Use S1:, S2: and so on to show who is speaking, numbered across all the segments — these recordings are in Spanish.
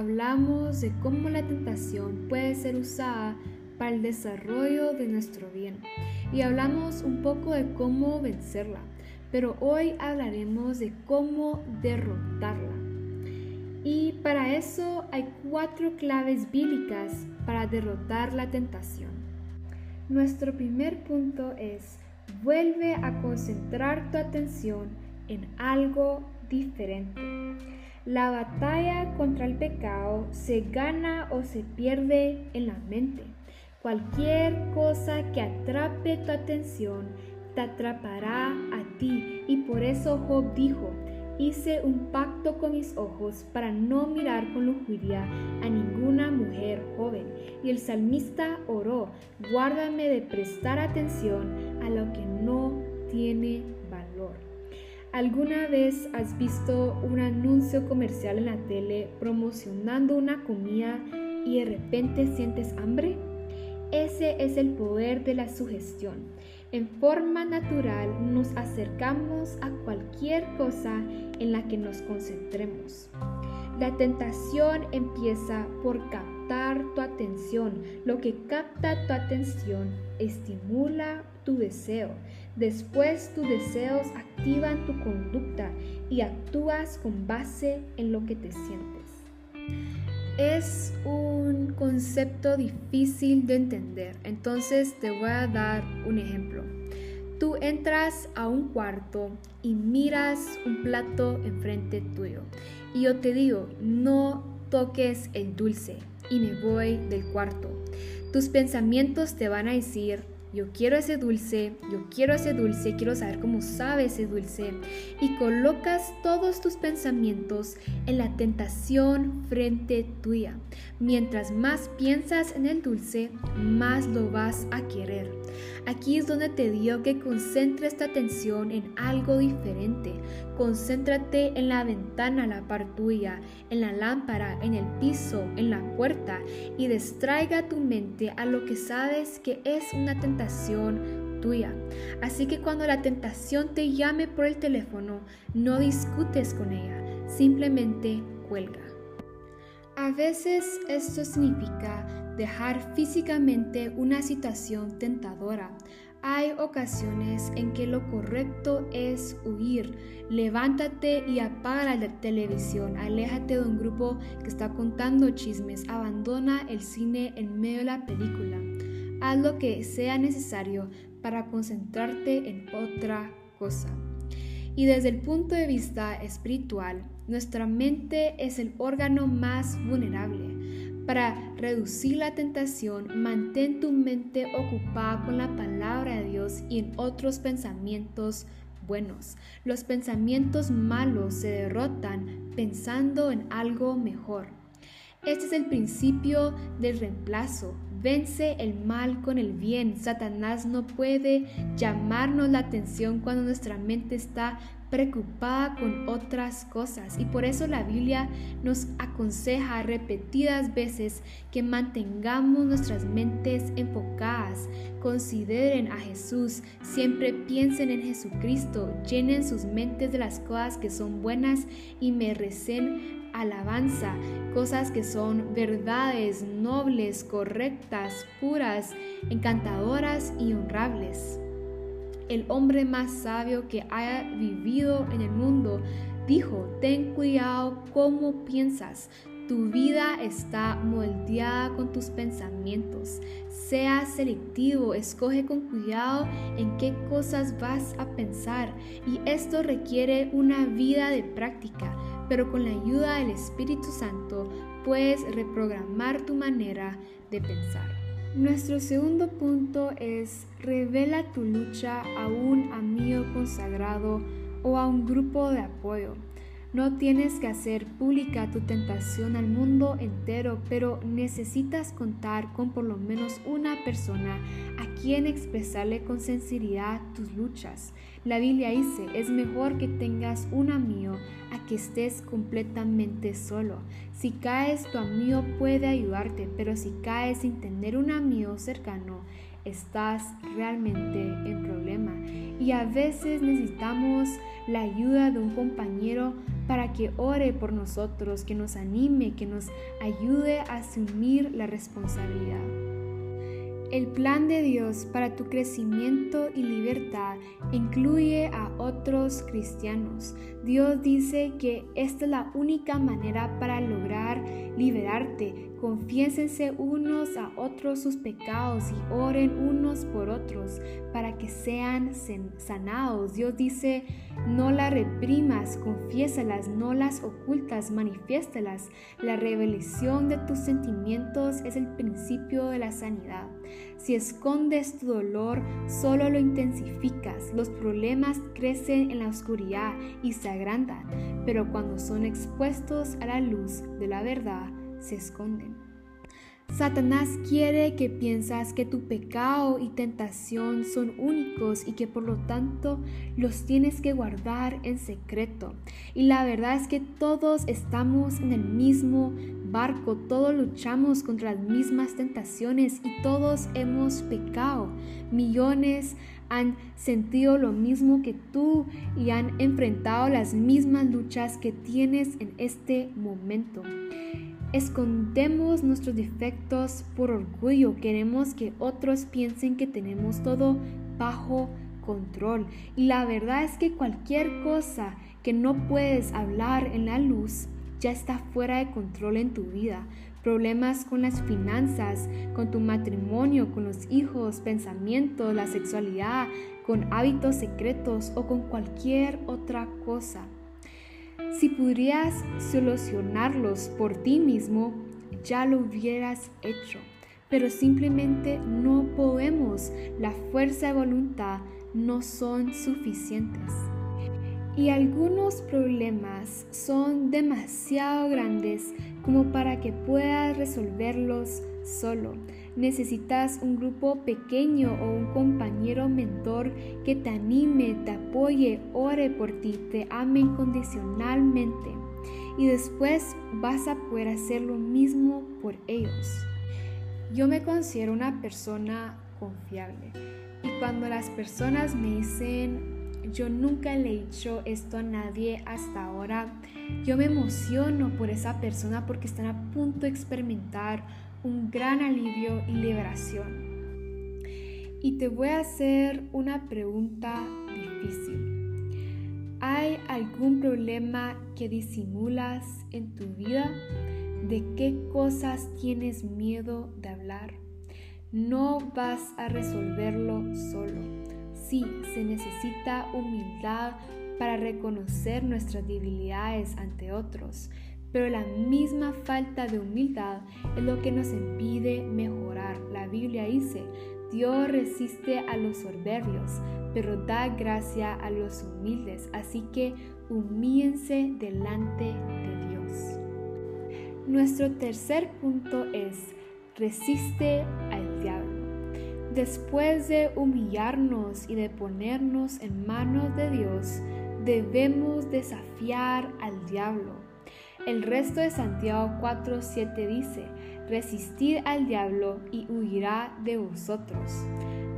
S1: Hablamos de cómo la tentación puede ser usada para el desarrollo de nuestro bien y hablamos un poco de cómo vencerla, pero hoy hablaremos de cómo derrotarla. Y para eso hay cuatro claves bíblicas para derrotar la tentación. Nuestro primer punto es, vuelve a concentrar tu atención en algo diferente. La batalla contra el pecado se gana o se pierde en la mente. Cualquier cosa que atrape tu atención te atrapará a ti. Y por eso Job dijo, hice un pacto con mis ojos para no mirar con lujuria a ninguna mujer joven. Y el salmista oró, guárdame de prestar atención a lo que no tiene valor. ¿Alguna vez has visto un anuncio comercial en la tele promocionando una comida y de repente sientes hambre? Ese es el poder de la sugestión. En forma natural nos acercamos a cualquier cosa en la que nos concentremos. La tentación empieza por captar tu atención. Lo que capta tu atención estimula tu deseo. Después tus deseos activan tu conducta y actúas con base en lo que te sientes. Es un concepto difícil de entender, entonces te voy a dar un ejemplo. Tú entras a un cuarto y miras un plato enfrente tuyo. Y yo te digo, no toques el dulce y me voy del cuarto. Tus pensamientos te van a decir, yo quiero ese dulce, yo quiero ese dulce, quiero saber cómo sabe ese dulce. Y colocas todos tus pensamientos en la tentación frente tuya. Mientras más piensas en el dulce, más lo vas a querer. Aquí es donde te digo que concentres tu atención en algo diferente. Concéntrate en la ventana la par tuya, en la lámpara, en el piso, en la puerta y distraiga tu mente a lo que sabes que es una tentación tuya. Así que cuando la tentación te llame por el teléfono, no discutes con ella, simplemente cuelga. A veces esto significa dejar físicamente una situación tentadora. Hay ocasiones en que lo correcto es huir. Levántate y apaga la televisión. Aléjate de un grupo que está contando chismes. Abandona el cine en medio de la película. Haz lo que sea necesario para concentrarte en otra cosa. Y desde el punto de vista espiritual, nuestra mente es el órgano más vulnerable. Para reducir la tentación, mantén tu mente ocupada con la palabra de Dios y en otros pensamientos buenos. Los pensamientos malos se derrotan pensando en algo mejor. Este es el principio del reemplazo. Vence el mal con el bien. Satanás no puede llamarnos la atención cuando nuestra mente está preocupada con otras cosas. Y por eso la Biblia nos aconseja repetidas veces que mantengamos nuestras mentes enfocadas. Consideren a Jesús, siempre piensen en Jesucristo, llenen sus mentes de las cosas que son buenas y merecen alabanza, cosas que son verdades nobles, correctas, puras, encantadoras y honrables. El hombre más sabio que haya vivido en el mundo dijo, ten cuidado cómo piensas, tu vida está moldeada con tus pensamientos. Sea selectivo, escoge con cuidado en qué cosas vas a pensar y esto requiere una vida de práctica pero con la ayuda del Espíritu Santo puedes reprogramar tu manera de pensar. Nuestro segundo punto es revela tu lucha a un amigo consagrado o a un grupo de apoyo. No tienes que hacer pública tu tentación al mundo entero, pero necesitas contar con por lo menos una persona a quien expresarle con sinceridad tus luchas. La Biblia dice, es mejor que tengas un amigo a que estés completamente solo. Si caes, tu amigo puede ayudarte, pero si caes sin tener un amigo cercano, estás realmente en problema. Y a veces necesitamos la ayuda de un compañero para que ore por nosotros, que nos anime, que nos ayude a asumir la responsabilidad. El plan de Dios para tu crecimiento y libertad incluye a otros cristianos. Dios dice que esta es la única manera para lograr liberarte. Confiésense unos a otros sus pecados y oren unos por otros para que sean sanados. Dios dice, no las reprimas, confiésalas, no las ocultas, manifiéstalas. La revelación de tus sentimientos es el principio de la sanidad. Si escondes tu dolor, solo lo intensificas. Los problemas crecen en la oscuridad y se agrandan, pero cuando son expuestos a la luz de la verdad, se esconden. Satanás quiere que piensas que tu pecado y tentación son únicos y que por lo tanto los tienes que guardar en secreto. Y la verdad es que todos estamos en el mismo barco, todos luchamos contra las mismas tentaciones y todos hemos pecado. Millones han sentido lo mismo que tú y han enfrentado las mismas luchas que tienes en este momento. Escondemos nuestros defectos por orgullo. Queremos que otros piensen que tenemos todo bajo control. Y la verdad es que cualquier cosa que no puedes hablar en la luz ya está fuera de control en tu vida. Problemas con las finanzas, con tu matrimonio, con los hijos, pensamientos, la sexualidad, con hábitos secretos o con cualquier otra cosa. Si pudieras solucionarlos por ti mismo, ya lo hubieras hecho, pero simplemente no podemos. La fuerza de voluntad no son suficientes. Y algunos problemas son demasiado grandes como para que puedas resolverlos solo. Necesitas un grupo pequeño o un compañero mentor que te anime, te apoye, ore por ti, te ame incondicionalmente. Y después vas a poder hacer lo mismo por ellos. Yo me considero una persona confiable. Y cuando las personas me dicen, yo nunca le he dicho esto a nadie hasta ahora, yo me emociono por esa persona porque están a punto de experimentar un gran alivio y liberación. Y te voy a hacer una pregunta difícil. ¿Hay algún problema que disimulas en tu vida? ¿De qué cosas tienes miedo de hablar? No vas a resolverlo solo. Sí, se necesita humildad para reconocer nuestras debilidades ante otros, pero la misma falta de humildad es lo que nos impide mejorar. La Biblia dice, Dios resiste a los soberbios, pero da gracia a los humildes. Así que humíense delante de Dios. Nuestro tercer punto es, resiste al. Después de humillarnos y de ponernos en manos de Dios, debemos desafiar al diablo. El resto de Santiago 4:7 dice, resistid al diablo y huirá de vosotros.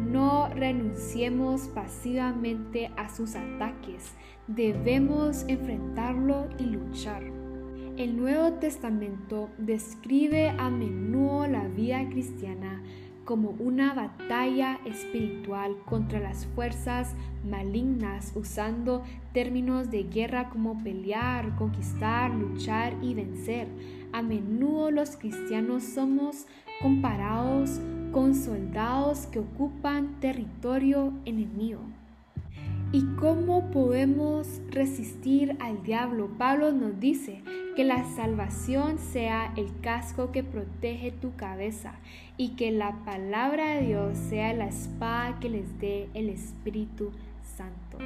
S1: No renunciemos pasivamente a sus ataques, debemos enfrentarlo y luchar. El Nuevo Testamento describe a menudo la vida cristiana como una batalla espiritual contra las fuerzas malignas, usando términos de guerra como pelear, conquistar, luchar y vencer. A menudo los cristianos somos comparados con soldados que ocupan territorio enemigo. ¿Y cómo podemos resistir al diablo? Pablo nos dice que la salvación sea el casco que protege tu cabeza y que la palabra de Dios sea la espada que les dé el Espíritu Santo.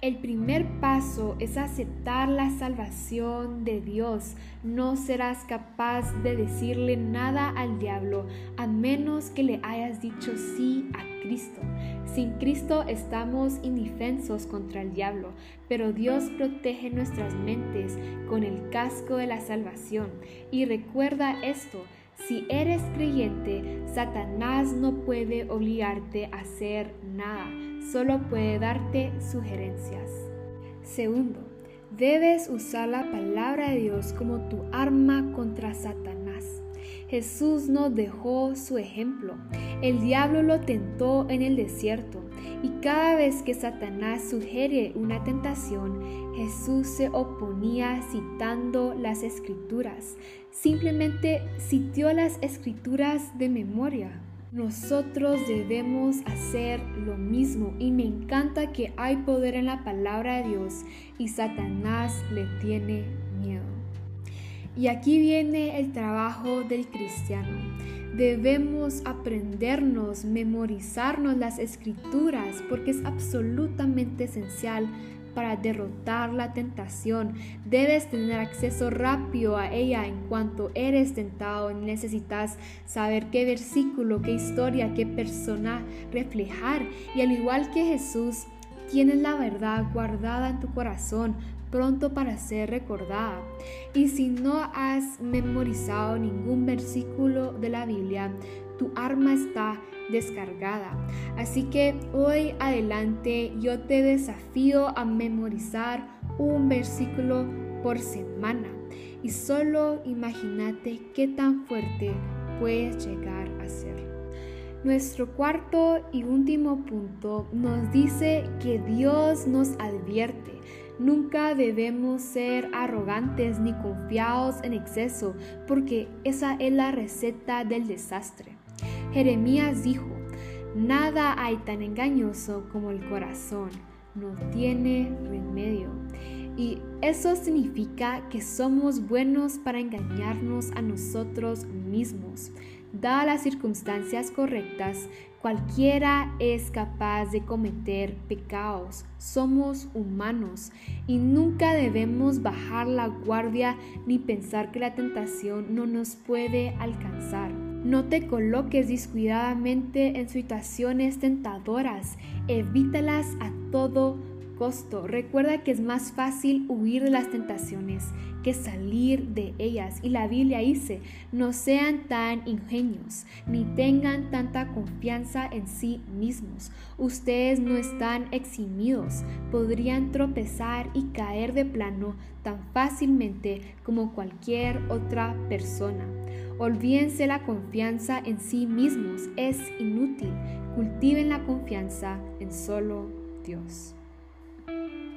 S1: El primer paso es aceptar la salvación de Dios. No serás capaz de decirle nada al diablo a menos que le hayas dicho sí a Cristo. Sin Cristo estamos indefensos contra el diablo, pero Dios protege nuestras mentes con el casco de la salvación. Y recuerda esto, si eres creyente, Satanás no puede obligarte a hacer nada, solo puede darte sugerencias. Segundo, Debes usar la palabra de Dios como tu arma contra Satanás. Jesús nos dejó su ejemplo. El diablo lo tentó en el desierto y cada vez que Satanás sugiere una tentación, Jesús se oponía citando las escrituras. Simplemente citó las escrituras de memoria. Nosotros debemos hacer lo mismo y me encanta que hay poder en la palabra de Dios y Satanás le tiene miedo. Y aquí viene el trabajo del cristiano. Debemos aprendernos, memorizarnos las escrituras porque es absolutamente esencial para derrotar la tentación. Debes tener acceso rápido a ella en cuanto eres tentado. Necesitas saber qué versículo, qué historia, qué persona reflejar. Y al igual que Jesús, tienes la verdad guardada en tu corazón pronto para ser recordada. Y si no has memorizado ningún versículo de la Biblia, tu arma está descargada. Así que hoy adelante yo te desafío a memorizar un versículo por semana. Y solo imagínate qué tan fuerte puedes llegar a ser. Nuestro cuarto y último punto nos dice que Dios nos advierte Nunca debemos ser arrogantes ni confiados en exceso, porque esa es la receta del desastre. Jeremías dijo, nada hay tan engañoso como el corazón, no tiene remedio. Y eso significa que somos buenos para engañarnos a nosotros mismos. Dadas las circunstancias correctas, cualquiera es capaz de cometer pecados. Somos humanos y nunca debemos bajar la guardia ni pensar que la tentación no nos puede alcanzar. No te coloques descuidadamente en situaciones tentadoras, evítalas a todo costo. Recuerda que es más fácil huir de las tentaciones que salir de ellas. Y la Biblia dice, no sean tan ingenios, ni tengan tanta confianza en sí mismos. Ustedes no están eximidos, podrían tropezar y caer de plano tan fácilmente como cualquier otra persona. Olvídense la confianza en sí mismos, es inútil. Cultiven la confianza en solo Dios. Thank you.